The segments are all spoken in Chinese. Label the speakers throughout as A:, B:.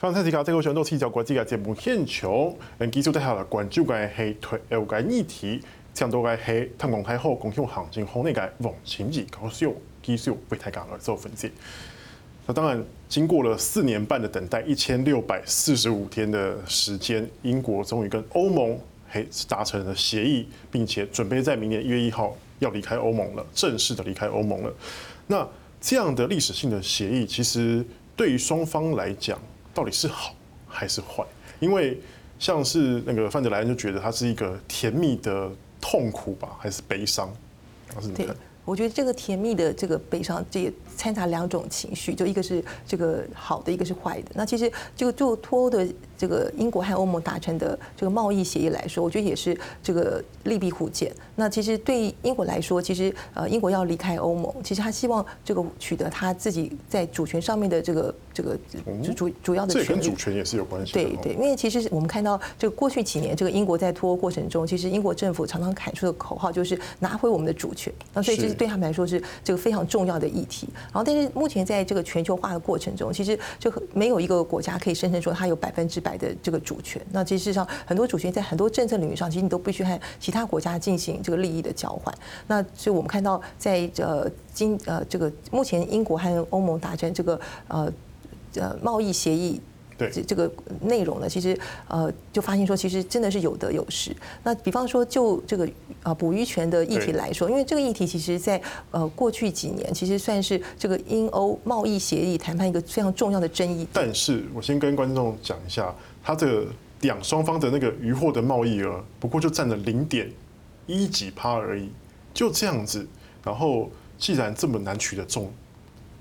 A: 方太提卡，这个选都提交国际嘅节目现场，嗯，继续带下来关注嘅系台有嘅议题，讲到嘅系台湾太后共享行政院内嘅王清义教授继续为大家来做分析。那当然，经过了四年半的等待，一千六百四十五天的时间，英国终于跟欧盟系达成了协议，并且准备在明年一月一号要离开欧盟了，正式的离开欧盟了。那这样的历史性的协议，其实对于双方来讲，到底是好还是坏？因为像是那个范德莱恩就觉得它是一个甜蜜的痛苦吧，还是悲伤？还是你看？
B: 我觉得这个甜蜜的这个悲伤，这也掺杂两种情绪，就一个是这个好的，一个是坏的。那其实这个就脱欧的这个英国和欧盟达成的这个贸易协议来说，我觉得也是这个利弊互见。那其实对英国来说，其实呃英国要离开欧盟，其实他希望这个取得他自己在主权上面的这个这个主主要的权利。
A: 这跟主权也是有关系。
B: 对对，因为其实我们看到这个过去几年，这个英国在脱欧过程中，其实英国政府常常喊出的口号就是拿回我们的主权。那所以这是对他们来说是这个非常重要的议题。然后，但是目前在这个全球化的过程中，其实就没有一个国家可以声称说它有百分之百的这个主权。那其实实上，很多主权在很多政策领域上，其实你都必须和其他国家进行这个利益的交换。那所以我们看到，在呃今呃这个目前英国和欧盟达成这个呃呃贸易协议。这这个内容呢，其实呃，就发现说，其实真的是有得有失。那比方说，就这个啊捕鱼权的议题来说，因为这个议题其实在呃过去几年，其实算是这个英欧贸易协议谈判一个非常重要的争议。
A: 但是我先跟观众讲一下，它这个两双方的那个渔获的贸易额，不过就占了零点一几趴而已，就这样子。然后既然这么难取得重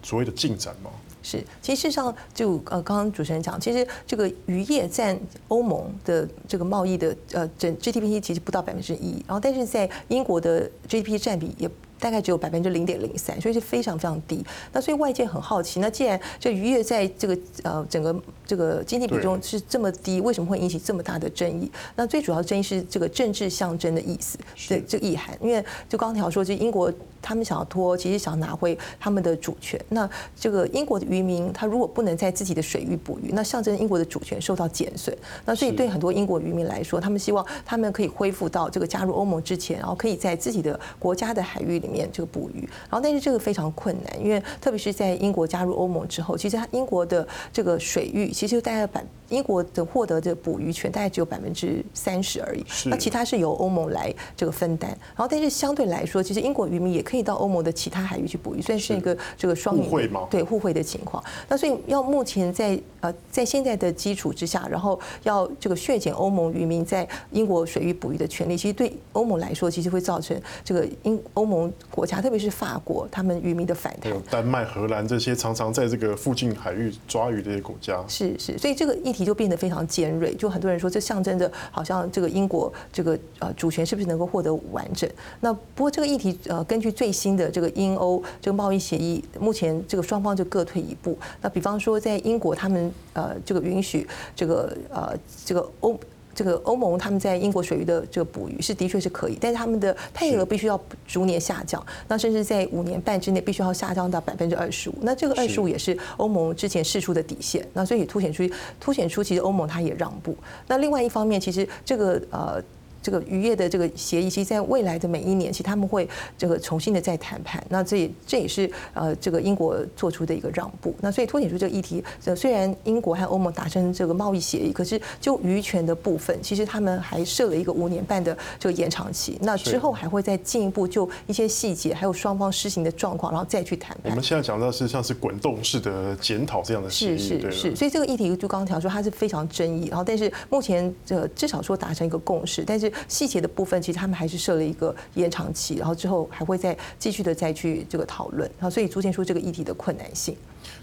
A: 所谓的进展嘛。
B: 是，其实事实上就呃，刚刚主持人讲，其实这个渔业占欧盟的这个贸易的呃整 GDP 其实不到百分之一，然后但是在英国的 GDP 占比也大概只有百分之零点零三，所以是非常非常低。那所以外界很好奇，那既然这渔业在这个呃整个这个经济比重是这么低，为什么会引起这么大的争议？那最主要的争议是这个政治象征的意思，对这个意涵。因为就刚才说，就英国。他们想要脱，其实想拿回他们的主权。那这个英国的渔民，他如果不能在自己的水域捕鱼，那象征英国的主权受到减损。那所以对很多英国渔民来说，他们希望他们可以恢复到这个加入欧盟之前，然后可以在自己的国家的海域里面这个捕鱼。然后但是这个非常困难，因为特别是在英国加入欧盟之后，其实他英国的这个水域其实大概百。英国的获得的捕鱼权大概只有百分之三十而已，那其他是由欧盟来这个分担。然后，但是相对来说，其实英国渔民也可以到欧盟的其他海域去捕鱼，算是一个这个双赢对互惠的情况。那所以要目前在呃在现在的基础之下，然后要这个削减欧盟渔民在英国水域捕鱼的权利，其实对欧盟来说，其实会造成这个英欧盟国家，特别是法国，他们渔民的反弹。还有
A: 丹麦、荷兰这些常常在这个附近海域抓鱼的这些国家。
B: 是是，所以这个议题。就变得非常尖锐，就很多人说，这象征着好像这个英国这个呃主权是不是能够获得完整？那不过这个议题呃，根据最新的这个英欧这个贸易协议，目前这个双方就各退一步。那比方说，在英国他们呃这个允许这个呃这个欧。这个欧盟他们在英国水域的这个捕鱼是的确是可以，但是他们的配额必须要逐年下降，那甚至在五年半之内必须要下降到百分之二十五。那这个二十五也是欧盟之前试出的底线，那所以凸显出凸显出其实欧盟它也让步。那另外一方面，其实这个呃。这个渔业的这个协议，其实在未来的每一年，其实他们会这个重新的再谈判。那这也这也是呃这个英国做出的一个让步。那所以凸显出这个议题，虽然英国和欧盟达成这个贸易协议，可是就渔权的部分，其实他们还设了一个五年半的这个延长期。那之后还会再进一步就一些细节，还有双方施行的状况，然后再去谈判。
A: 我们现在讲到是像是滚动式的检讨这样的事情，
B: 是是是。所以这个议题就刚刚讲说它是非常争议，然后但是目前这至少说达成一个共识，但是。细节的部分，其实他们还是设了一个延长期，然后之后还会再继续的再去这个讨论，然后所以逐渐出这个议题的困难性。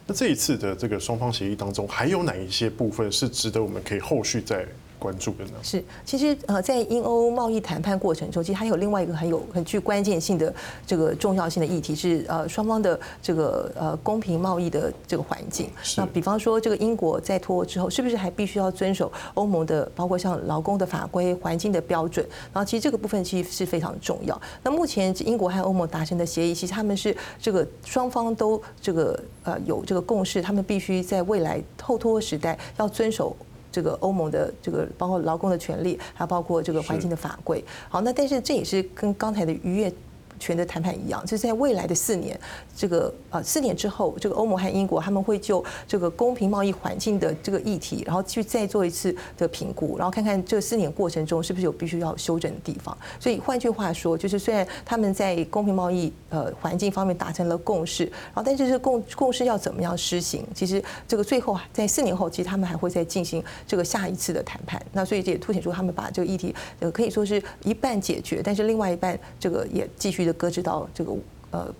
A: 那这一次的这个双方协议当中，还有哪一些部分是值得我们可以后续再关注的呢？
B: 是，其实呃，在英欧贸易谈判过程中，其实还有另外一个很有很具关键性的这个重要性的议题是呃双方的这个呃公平贸易的这个环境。那比方说，这个英国在脱欧之后，是不是还必须要遵守欧盟的包括像劳工的法规、环境的标准？然后其实这个部分其实是非常重要。那目前英国和欧盟达成的协议，其实他们是这个双方都这个呃有这个共识，他们必须在未来后脱欧时代要遵守。这个欧盟的这个包括劳工的权利，还包括这个环境的法规。好，那但是这也是跟刚才的渔业权的谈判一样，就是在未来的四年，这个呃四年之后，这个欧盟和英国他们会就这个公平贸易环境的这个议题，然后去再做一次的评估，然后看看这四年过程中是不是有必须要修正的地方。所以换句话说，就是虽然他们在公平贸易呃环境方面达成了共识，然后但是这共共识要怎么样施行，其实这个最后在四年后，其实他们还会再进行这个下一次的谈判。那所以这也凸显出他们把这个议题呃可以说是一半解决，但是另外一半这个也继续。就搁置到这个呃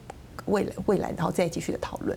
B: 未来未来，然后再继续的讨论。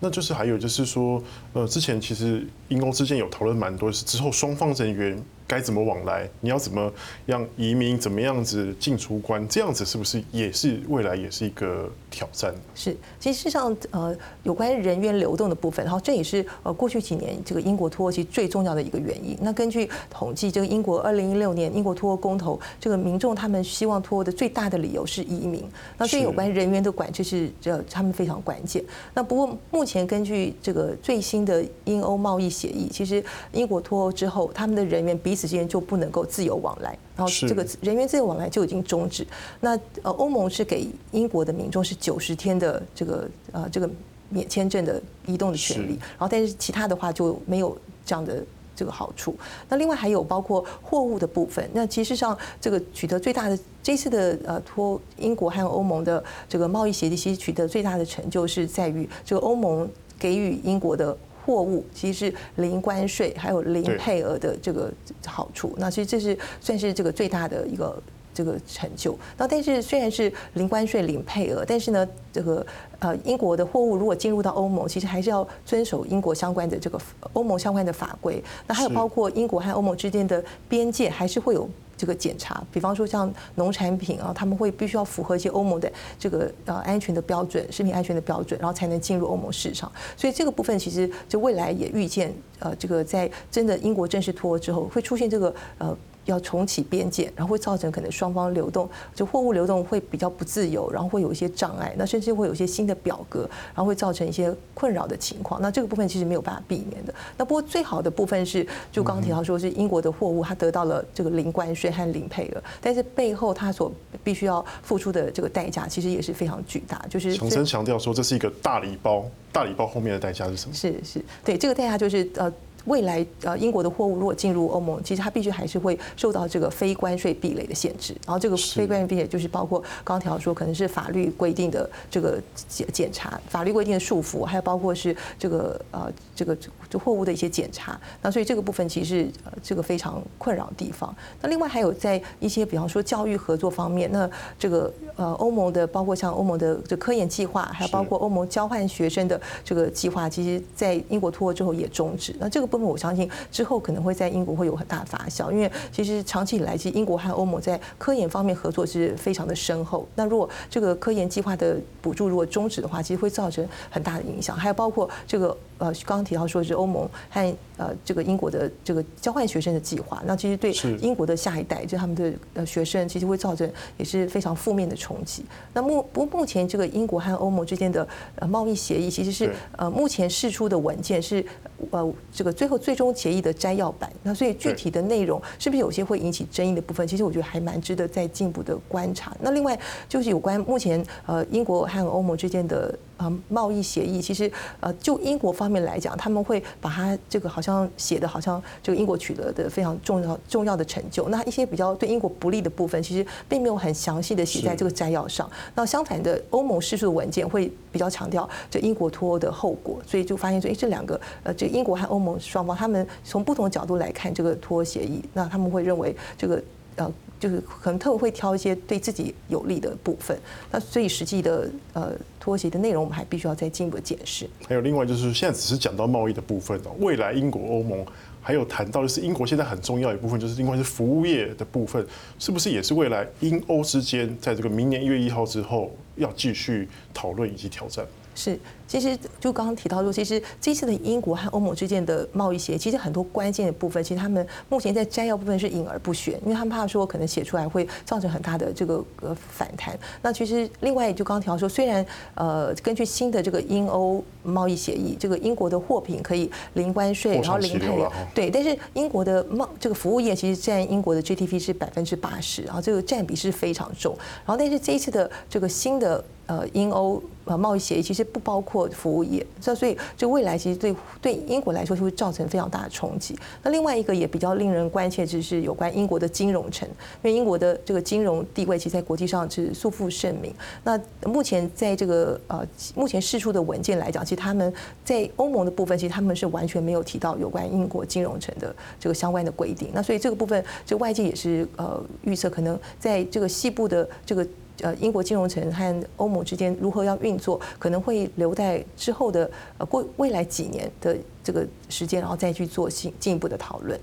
A: 那就是还有就是说，呃，之前其实英欧之间有讨论蛮多，是之后双方人员。该怎么往来？你要怎么样移民？怎么样子进出关？这样子是不是也是未来也是一个挑战？
B: 是，其实事实上，呃，有关人员流动的部分，然后这也是呃过去几年这个英国脱欧其实最重要的一个原因。那根据统计，这个英国二零一六年英国脱欧公投，这个民众他们希望脱欧的最大的理由是移民。那这有关人员的管制是这他们非常关键。那不过目前根据这个最新的英欧贸易协议，其实英国脱欧之后，他们的人员彼此之间就不能够自由往来，然后这个人员自由往来就已经终止。那呃，欧盟是给英国的民众是九十天的这个呃这个免签证的移动的权利，然后但是其他的话就没有这样的这个好处。那另外还有包括货物的部分，那其实上这个取得最大的这次的呃脱英国和欧盟的这个贸易协议，其实取得最大的成就是在于这个欧盟给予英国的。货物其实是零关税，还有零配额的这个好处。那其实这是算是这个最大的一个这个成就。那但是虽然是零关税、零配额，但是呢，这个呃英国的货物如果进入到欧盟，其实还是要遵守英国相关的这个欧盟相关的法规。那还有包括英国和欧盟之间的边界，还是会有。这个检查，比方说像农产品啊，他们会必须要符合一些欧盟的这个呃安全的标准、食品安全的标准，然后才能进入欧盟市场。所以这个部分其实就未来也预见，呃，这个在真的英国正式脱欧之后，会出现这个呃。要重启边界，然后会造成可能双方流动，就货物流动会比较不自由，然后会有一些障碍，那甚至会有一些新的表格，然后会造成一些困扰的情况。那这个部分其实没有办法避免的。那不过最好的部分是，就刚刚提到说是英国的货物，它得到了这个零关税和零配额，但是背后它所必须要付出的这个代价，其实也是非常巨大。就是
A: 强生强调说，这是一个大礼包，大礼包后面的代价是什么？
B: 是是，对，这个代价就是呃。未来呃，英国的货物如果进入欧盟，其实它必须还是会受到这个非关税壁垒的限制。然后这个非关税壁垒就是包括刚刚提到说，可能是法律规定的这个检检查，法律规定的束缚，还有包括是这个呃这个这货物的一些检查。那所以这个部分其实是呃这个非常困扰的地方。那另外还有在一些比方说教育合作方面，那这个呃欧盟的包括像欧盟的这科研计划，还有包括欧盟交换学生的这个计划，其实在英国脱欧之后也终止。那这个部分。我相信之后可能会在英国会有很大的发酵，因为其实长期以来，其实英国和欧盟在科研方面合作是非常的深厚。那如果这个科研计划的补助如果终止的话，其实会造成很大的影响。还有包括这个呃，刚刚提到说是欧盟和呃这个英国的这个交换学生的计划，那其实对英国的下一代，就他们的呃学生，其实会造成也是非常负面的冲击。那目不过目前这个英国和欧盟之间的呃贸易协议，其实是呃目前释出的文件是呃这个最后。最终协议的摘要版，那所以具体的内容是不是有些会引起争议的部分？其实我觉得还蛮值得再进一步的观察。那另外就是有关目前呃英国和欧盟之间的。啊，贸易协议其实呃，就英国方面来讲，他们会把它这个好像写的好像这个英国取得的非常重要重要的成就。那一些比较对英国不利的部分，其实并没有很详细的写在这个摘要上。那相反的，欧盟释出的文件会比较强调这英国脱欧的后果，所以就发现说，哎，这两个呃，这英国和欧盟双方，他们从不同的角度来看这个脱欧协议，那他们会认为这个呃。就是可能特别会挑一些对自己有利的部分，那所以实际的呃脱鞋的内容，我们还必须要再进一步解释。
A: 还有另外就是现在只是讲到贸易的部分哦，未来英国欧盟还有谈到就是英国现在很重要一部分，就是因为是服务业的部分，是不是也是未来英欧之间在这个明年一月一号之后要继续讨论以及挑战？
B: 是，其实就刚刚提到说，其实这次的英国和欧盟之间的贸易协议，其实很多关键的部分，其实他们目前在摘要部分是隐而不宣，因为他们怕说可能写出来会造成很大的这个呃反弹。那其实另外就刚刚提到说，虽然呃根据新的这个英欧贸易协议，这个英国的货品可以零关税，然后零配额，对，但是英国的贸这个服务业其实占英国的 GDP 是百分之八十，然后这个占比是非常重。然后但是这一次的这个新的。呃，英欧呃贸易协议其实不包括服务业，这所以就未来其实对对英国来说就会造成非常大的冲击。那另外一个也比较令人关切，就是有关英国的金融城，因为英国的这个金融地位其实在国际上是素负盛名。那目前在这个呃目前释出的文件来讲，其实他们在欧盟的部分，其实他们是完全没有提到有关英国金融城的这个相关的规定。那所以这个部分，就外界也是呃预测，可能在这个西部的这个。呃，英国金融城和欧盟之间如何要运作，可能会留在之后的呃过未来几年的这个时间，然后再去做进进一步的讨论。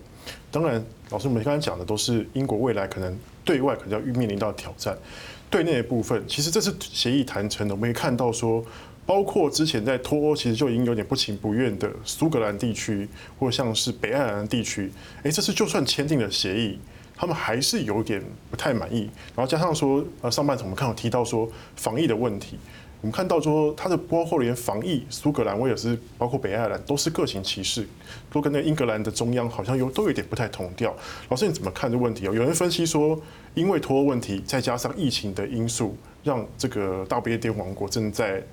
A: 当然，老师，我们刚才讲的都是英国未来可能对外可能要面临到挑战，对内的部分，其实这次协议谈成的，我们也看到说，包括之前在脱欧其实就已经有点不情不愿的苏格兰地区，或像是北爱尔兰地区，哎，这次就算签订了协议。他们还是有点不太满意，然后加上说，呃，上半场我们看到提到说防疫的问题，我们看到说它的包括连防疫，苏格兰、威尔斯，包括北爱尔兰都是各行其事，都跟那英格兰的中央好像有都有点不太同调。老师你怎么看这问题？有人分析说，因为脱欧问题，再加上疫情的因素，让这个大不列颠王国正在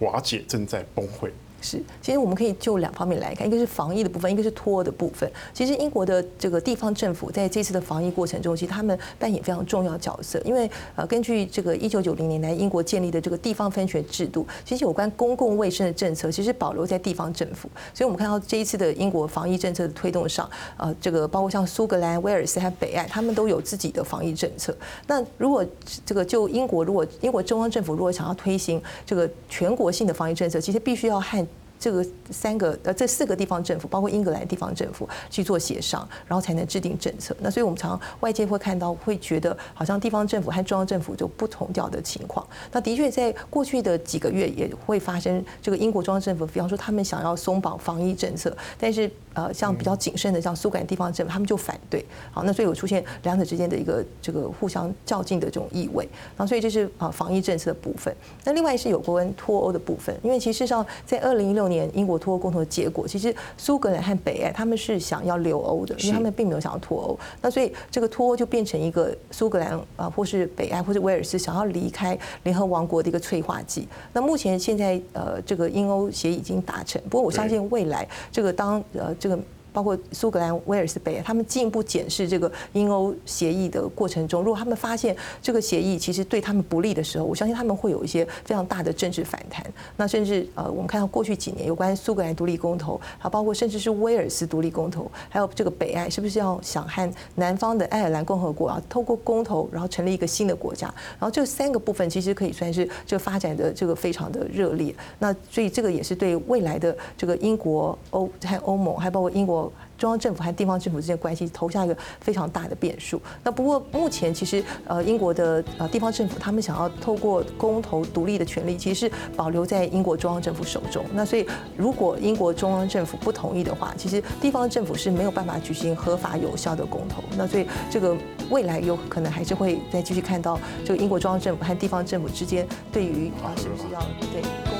A: 瓦解，正在崩溃。
B: 是，其实我们可以就两方面来看，一个是防疫的部分，一个是托的部分。其实英国的这个地方政府在这次的防疫过程中，其实他们扮演非常重要角色。因为呃，根据这个一九九零年来英国建立的这个地方分权制度，其实有关公共卫生的政策其实保留在地方政府。所以我们看到这一次的英国防疫政策的推动上，呃，这个包括像苏格兰、威尔斯和北爱，他们都有自己的防疫政策。那如果这个就英国，如果英国中央政府如果想要推行这个全国性的防疫政策，其实必须要和这个三个呃，这四个地方政府，包括英格兰地方政府去做协商，然后才能制定政策。那所以我们常常外界会看到，会觉得好像地方政府和中央政府就不同调的情况。那的确，在过去的几个月也会发生，这个英国中央政府，比方说他们想要松绑防疫政策，但是呃，像比较谨慎的像苏格兰地方政府，他们就反对。好，那所以有出现两者之间的一个这个互相较劲的这种意味。然后所以这是啊防疫政策的部分。那另外是有关脱欧的部分，因为其实上在二零一六年。年英国脱欧共同的结果，其实苏格兰和北爱他们是想要留欧的，因为他们并没有想要脱欧。那所以这个脱欧就变成一个苏格兰啊，或是北爱，或是威尔斯想要离开联合王国的一个催化剂。那目前现在呃，这个英欧协议已经达成，不过我相信未来这个当呃这个。包括苏格兰、威尔斯、北，他们进一步检视这个英欧协议的过程中，如果他们发现这个协议其实对他们不利的时候，我相信他们会有一些非常大的政治反弹。那甚至呃，我们看到过去几年有关苏格兰独立公投，还包括甚至是威尔斯独立公投，还有这个北爱是不是要想和南方的爱尔兰共和国啊，透过公投然后成立一个新的国家？然后这三个部分其实可以算是这个发展的这个非常的热烈。那所以这个也是对未来的这个英国欧和欧盟，还包括英国。中央政府和地方政府之间关系投下一个非常大的变数。那不过目前其实呃英国的呃地方政府他们想要透过公投独立的权利，其实是保留在英国中央政府手中。那所以如果英国中央政府不同意的话，其实地方政府是没有办法举行合法有效的公投。那所以这个未来有可能还是会再继续看到这个英国中央政府和地方政府之间对于啊是不是要对。